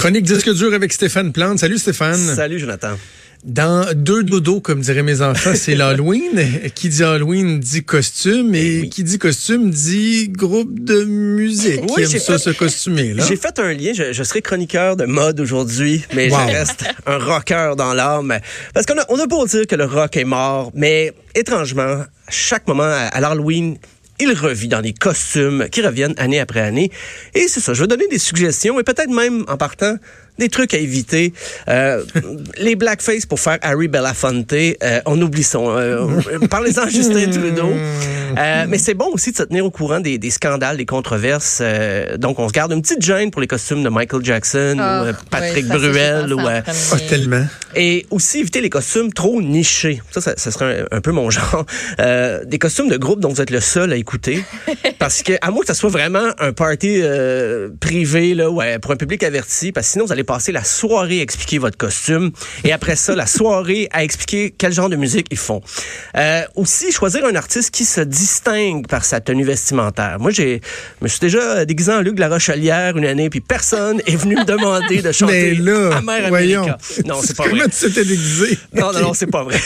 Chronique disque dur avec Stéphane Plante. Salut Stéphane. Salut Jonathan. Dans deux dodos, comme diraient mes enfants, c'est l'Halloween. qui dit Halloween dit costume et qui dit costume dit groupe de musique. Oui, qui aime ça fait- se costumer. J'ai fait un lien, je, je serai chroniqueur de mode aujourd'hui, mais Wow. je reste un rocker dans l'âme. Parce qu'on a, on a beau dire que le rock est mort, mais étrangement, à chaque moment, à, à l'Halloween, il revit dans des costumes qui reviennent année après année. Et c'est ça, je vais donner des suggestions et peut-être même en partant des trucs à éviter. Euh, les blackface pour faire Harry Belafonte, euh, on oublie ça. Euh, Parlez-en Justin Trudeau. Euh, mais c'est bon aussi de se tenir au courant des, des scandales, des controverses. Euh, donc, on se garde une petite gêne pour les costumes de Michael Jackson Ah, ou euh, Patrick Bruel. Ou, euh, Ah, premier. tellement. Et aussi éviter les costumes trop nichés. Ça, ça, ça serait un, un peu mon genre. Euh, des costumes de groupe dont vous êtes le seul à écouter. Parce que, à moins que ça soit vraiment un party euh, privé, là, ouais, pour un public averti, parce que sinon, vous allez passer la soirée à expliquer votre costume. Et après ça, la soirée à expliquer quel genre de musique ils font. Euh, aussi, choisir un artiste qui se distingue par sa tenue vestimentaire. Moi, j'ai, je me suis déjà déguisé en Luc de la Rochelière une année, puis personne est venu me demander de chanter Mais là. America. Non, c'est pas vrai. Comment tu s'étais déguisé? Non, non, non, c'est pas vrai.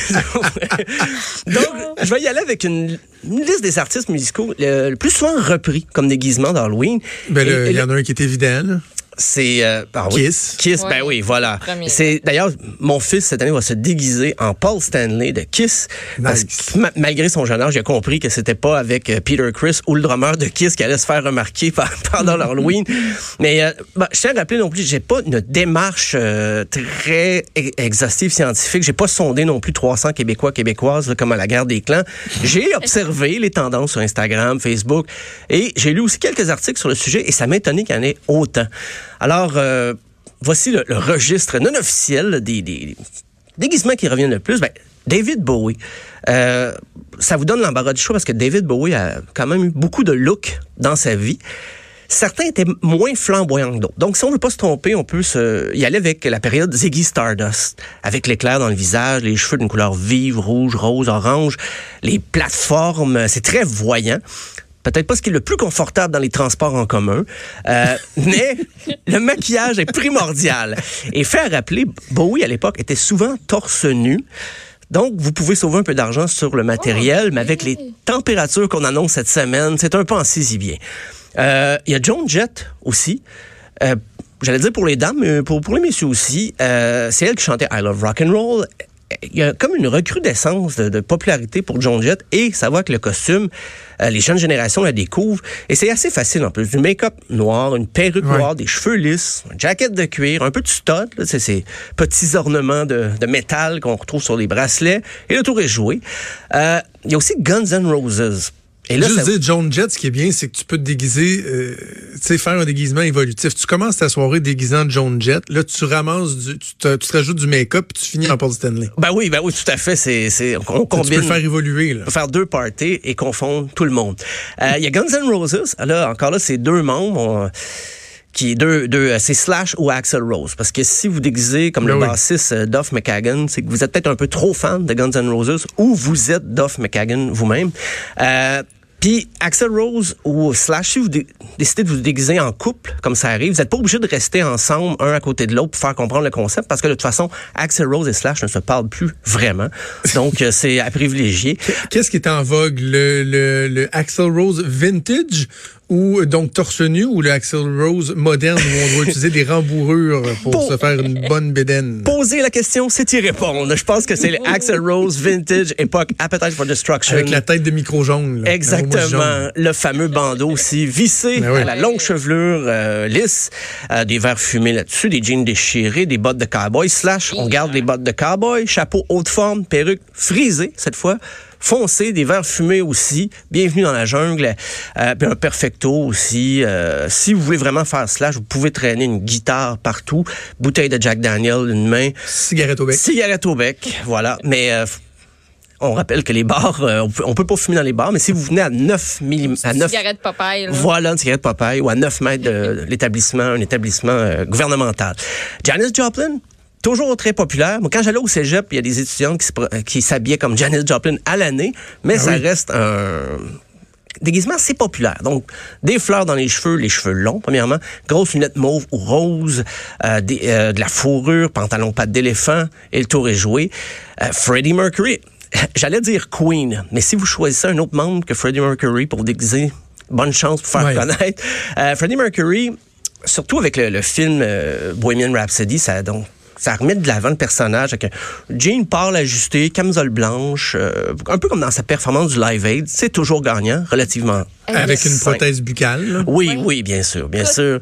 Donc, je vais y aller avec une, une liste des artistes musicaux le, le plus souvent repris comme déguisement d'Halloween. Ben, il y en a un qui est évident. là. C'est euh, ah oui. Kiss. Kiss, ben oui, voilà. C'est d'ailleurs mon fils cette année va se déguiser en Paul Stanley de Kiss parce Nice. que ma- malgré son jeune âge, il a compris que c'était pas avec euh, Peter Chris ou le drummer de Kiss qui allait se faire remarquer par- pendant l'Halloween. Mais euh, ben, je tiens à rappeler non plus, j'ai pas une démarche euh, très e- exhaustive scientifique. J'ai pas sondé non plus 300 Québécois québécoises là, comme à la guerre des clans. J'ai observé les tendances sur Instagram, Facebook et j'ai lu aussi quelques articles sur le sujet et ça m'étonnait qu'il y en ait autant. Alors, euh, voici le, registre non officiel des, des déguisements qui reviennent le plus. Ben, David Bowie. Euh, ça vous donne l'embarras du choix parce que David Bowie a quand même eu beaucoup de looks dans sa vie. Certains étaient moins flamboyants que d'autres. Donc, si on veut pas se tromper, on peut se, y aller avec la période Ziggy Stardust, avec l'éclair dans le visage, les cheveux d'une couleur vive, rouge, rose, orange, les plateformes, c'est très voyant. Peut-être pas ce qui est le plus confortable dans les transports en commun, euh, mais le maquillage est primordial. Et fait à rappeler, Bowie à l'époque était souvent torse nu. Donc, vous pouvez sauver un peu d'argent sur le matériel, mais avec les températures qu'on annonce cette semaine, c'est un peu en saisie bien. Euh, Il y a Joan Jett aussi. Euh, J'allais dire pour les dames, mais pour, pour les messieurs aussi. C'est elle qui chantait I Love Rock and Roll. Il y a comme une recrudescence de, de popularité pour Joan Jett et ça va avec le costume. Euh, les jeunes générations la découvrent et c'est assez facile en plus. Du make-up noir, une perruque Ouais. noire, des cheveux lisses, une jaquette de cuir, un peu de stud, là, c'est ces petits ornements de, de métal qu'on retrouve sur les bracelets et le tour est joué. Euh, Il y a aussi Guns N' Roses. Et là, Juste ça- dire, John Jett, ce qui est bien, c'est que tu peux te déguiser, euh, tu sais, faire un déguisement évolutif. Tu commences ta soirée déguisant John Jett, là, tu ramasses, du, tu, te, tu te rajoutes du make-up, puis tu finis en Paul Stanley. Ben oui, ben oui, tout à fait. C'est, c'est, on Tu combine. peux le faire évoluer, là. On peut faire deux parties et confondre tout le monde. Euh, Il y a Guns N' Roses. Là, encore là, c'est deux membres. on- qui est deux, deux euh, c'est Slash ou Axel Rose. Parce que si vous déguisez comme le bassiste euh, Duff McKagan, c'est que vous êtes peut-être un peu trop fan de Guns N' Roses ou vous êtes Duff McKagan vous-même. Euh, puis Axel Rose ou Slash, si vous dé- décidez de vous déguiser en couple, comme ça arrive, vous n'êtes pas obligé de rester ensemble, un à côté de l'autre, pour faire comprendre le concept, parce que de toute façon, Axel Rose et Slash ne se parlent plus vraiment. Donc, euh, c'est à privilégier. Qu'est-ce qui est en vogue? Le, le, le Axel Rose vintage ou euh, donc torse nu ou le Axel Rose moderne où on doit utiliser des rembourrures pour Pour- se faire une bonne bédaine? Poser la question, c'est y répondre. Je pense que c'est le Axel Rose vintage époque Appetite for Destruction. Avec la tête de micro jaune. là. Exactement. jaune. Le fameux bandeau aussi vissé Ben oui. à la longue chevelure euh, lisse, euh, des verres fumés là-dessus, des jeans déchirés, des bottes de cowboy. Slash, on garde les bottes de cowboy, chapeau haute forme, perruque frisée cette fois. Foncé, des verres fumés aussi. Bienvenue dans la jungle. Euh, puis un perfecto aussi. Euh, si vous voulez vraiment faire slash, vous pouvez traîner une guitare partout. Bouteille de Jack Daniel, une main. Cigarette au bec. Cigarette au bec, voilà. Mais euh, on rappelle que les bars, euh, on, peut, on peut pas fumer dans les bars, mais si vous venez à 9 mm, à 9 Cigarette Popeye. là. voilà une cigarette Popeye ou à 9 mètres de l'établissement, un établissement euh, gouvernemental. Janis Joplin, toujours très populaire. Moi, quand j'allais au cégep, il y a des étudiantes qui s'habillaient comme Janis Joplin à l'année, mais Ah ça oui. reste un déguisement, c'est populaire. Donc, des fleurs dans les cheveux, les cheveux longs, premièrement, grosses lunettes mauves ou roses, euh, des, euh, de la fourrure, pantalon pattes d'éléphant, et le tour est joué. Euh, Freddie Mercury, j'allais dire Queen, mais si vous choisissez un autre membre que Freddie Mercury pour déguiser, bonne chance pour faire Ouais. connaître. Freddie Mercury, surtout avec le, le film Bohemian Rhapsody, ça donc ça remet de l'avant le personnage avec un jean camisole blanche, euh, un peu comme dans sa performance du Live Aid. C'est toujours gagnant, relativement. Avec une prothèse buccale. là. Oui, oui, bien sûr, bien sûr.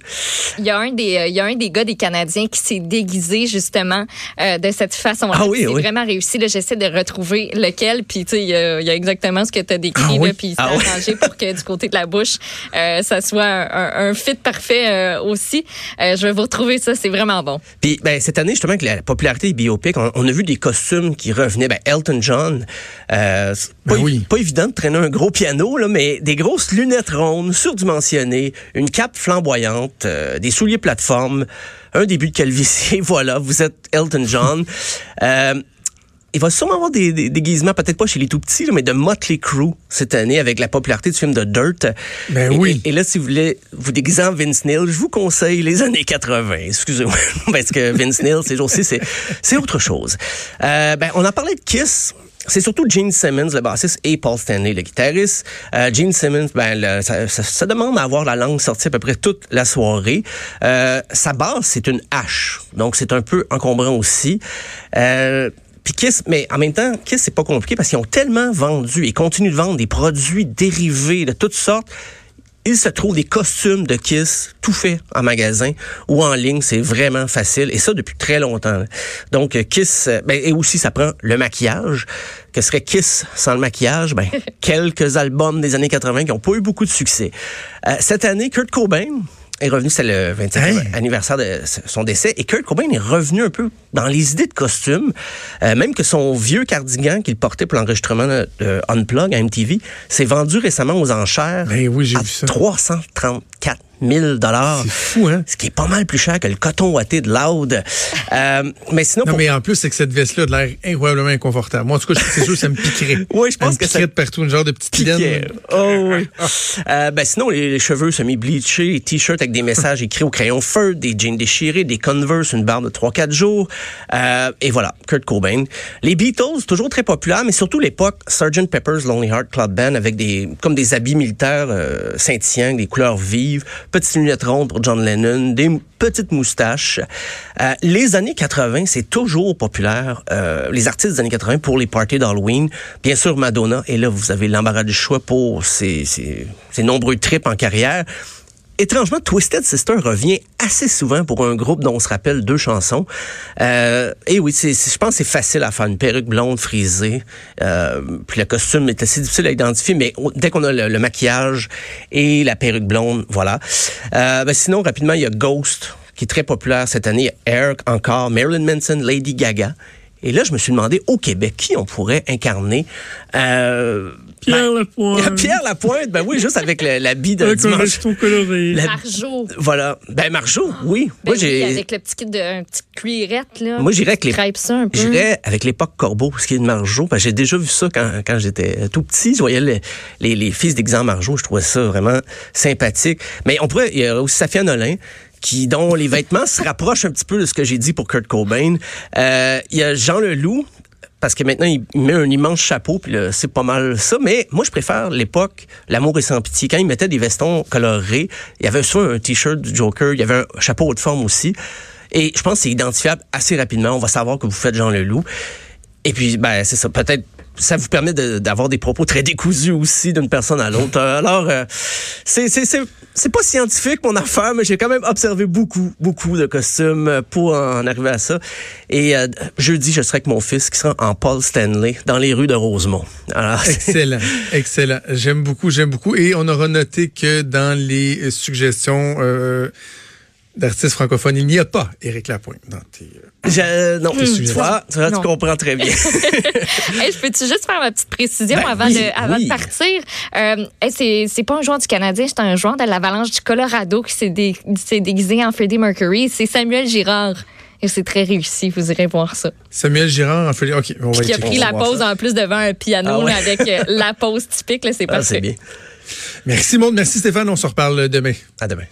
Il y a un des, euh, il y a un des gars des Canadiens qui s'est déguisé justement euh, de cette façon-là. Ah oui, c'est oui. vraiment réussi. J'essaie de retrouver lequel. Puis tu sais, il y, a il y a exactement ce que tu as décrit. Ah là? Puis il s'est Ah oui. arrangé pour que du côté de la bouche, euh, ça soit un, un fit parfait euh, aussi. Euh, je vais vous retrouver ça. C'est vraiment bon. Puis ben, cette année, justement, avec la popularité des biopics, on, on a vu des costumes qui revenaient. Ben, Elton John, euh, pas, Ben évi- oui. pas évident de traîner un gros piano, là, mais des grosses lunettes rondes, surdimensionnées, une cape flamboyante, euh, des souliers plateformes, un début de calvitie. voilà, vous êtes Elton John. Euh, il va sûrement avoir des, des déguisements, peut-être pas chez les tout petits, là, mais de Motley Crue cette année avec la popularité du film de Dirt. Ben Et- oui. Et, et là, si vous voulez vous déguiser en Vince Neil, je vous conseille les années 80. Excusez-moi, parce que Vince Neil, ces jours-ci, c'est c'est autre chose. Euh, ben, on a parlé de Kiss. C'est surtout Gene Simmons, le bassiste, et Paul Stanley, le guitariste. Euh, Gene Simmons, ben, ça, ça- ça demande à avoir la langue sortie à peu près toute la soirée. Euh, sa basse, c'est une hache, donc c'est un peu encombrant aussi. Euh, puis Kiss, mais en même temps, Kiss, c'est pas compliqué parce qu'ils ont tellement vendu et continuent de vendre des produits dérivés de toutes sortes. Il se trouve des costumes de Kiss tout faits en magasin ou en ligne, c'est vraiment facile et ça depuis très longtemps. Donc euh, Kiss, euh, ben, et aussi ça prend le maquillage. Que serait Kiss sans le maquillage? Ben quelques albums des années 80 qui ont pas eu beaucoup de succès. Euh, cette année, Kurt Cobain est revenu, c'est le 25e Hey. anniversaire de son décès, et Kurt Cobain est revenu un peu dans les idées de costumes, euh, même que son vieux cardigan qu'il portait pour l'enregistrement de, de Unplug à MTV s'est vendu récemment aux enchères Ben oui, j'ai à vu ça. 334 000 dollars. C'est fou, hein? Ce qui est pas mal plus cher que le coton ouaté de Loud. Euh, mais sinon, Non, pour- mais en plus, c'est que cette veste-là a de l'air incroyablement inconfortable. Moi, en tout cas, c'est sûr que ça me piquerait. Oui, je pense me que ça- piquerait de partout, une genre de petite laine. Oh oui. Euh, ben sinon, les, les cheveux semi-bleachés, les t-shirts avec des messages écrits au crayon feu, des jeans déchirés, des Converse, une barbe de 3-4 jours. Euh, et voilà, Kurt Cobain. Les Beatles, toujours très populaires, mais surtout l'époque Sgt. Pepper's Lonely Heart Club Band avec des comme des habits militaires euh, scintillants, des couleurs vives, petites lunettes rondes pour John Lennon, des petites moustaches. Euh, les années 80, c'est toujours populaire. Euh, les artistes des années 80 pour les parties d'Halloween. Bien sûr, Madonna. Et là, vous avez l'embarras du choix pour ses, ses, ses nombreux trips en carrière. Étrangement, Twisted Sister revient assez souvent pour un groupe dont on se rappelle deux chansons. Euh, et oui, c'est, je pense que c'est facile à faire une perruque blonde frisée. Euh, puis le costume est assez difficile à identifier, mais dès qu'on a le, maquillage et la perruque blonde, voilà. Euh, ben sinon, rapidement, il y a Ghost, qui est très populaire cette année. Air encore, Marilyn Manson, Lady Gaga. Et là, je me suis demandé, au Québec, qui on pourrait incarner? Euh, Pierre ben, Lapointe. Pierre Lapointe, ben oui, juste avec le- l'habit de Avec dimanche. coloré. La- Marjo. Voilà. Ben Marjo, oui. Ben moi j'ai avec le petit kit de un petit cuirette là. moi j'irais avec les Crêpe ça un peu. J'irais avec l'époque Corbeau, ce qui est de Marjo. parce que j'ai déjà vu ça quand, quand j'étais tout petit. Je voyais les, les, les fils d'exemple Marjo. Je trouvais ça vraiment sympathique. Mais on pourrait, il y a aussi Safia Nolin qui, dont les vêtements se rapprochent un petit peu de ce que j'ai dit pour Kurt Cobain. Euh, il y a Jean Leloup, parce que maintenant, il met un immense chapeau, puis c'est pas mal ça. Mais moi, je préfère l'époque L'amour est sans pitié. Quand il mettait des vestons colorés, il y avait souvent un T-shirt du Joker, il y avait un chapeau haute forme aussi. Et je pense que c'est identifiable assez rapidement. On va savoir que vous faites Jean Leloup. Et puis, ben, c'est ça. Peut-être, ça vous permet d'avoir des propos très décousus aussi d'une personne à l'autre. Euh, Alors, euh, c'est, c'est, pas scientifique mon affaire, mais j'ai quand même observé beaucoup, beaucoup de costumes euh, pour en arriver à ça. Et euh, jeudi, je serai avec mon fils qui sera en Paul Stanley dans les rues de Rosemont. Alors, Excellent, excellent. J'aime beaucoup, j'aime beaucoup. Et on aura noté que dans les suggestions euh, d'artistes francophones, il n'y a pas Éric Lapointe dans tes... euh, je, non, tu sujets. vois, tu, vois, tu comprends très bien. Hey, je peux-tu juste faire ma petite précision Ben avant, oui, de, avant oui. de partir? Euh, hey, c'est, c'est pas un joueur du Canadien, c'est un joueur de l'Avalanche du Colorado qui s'est, dé- s'est déguisé en Freddie Mercury. C'est Samuel Girard. Et c'est très réussi, vous irez voir ça. Samuel Girard en fait... OK, on va y Qui a pris la pause ça. en plus devant un piano Ah ouais. avec euh, la pause typique, là, c'est Ah, parfait. c'est bien. Merci, monde. Merci, Stéphane. On se reparle demain. À demain.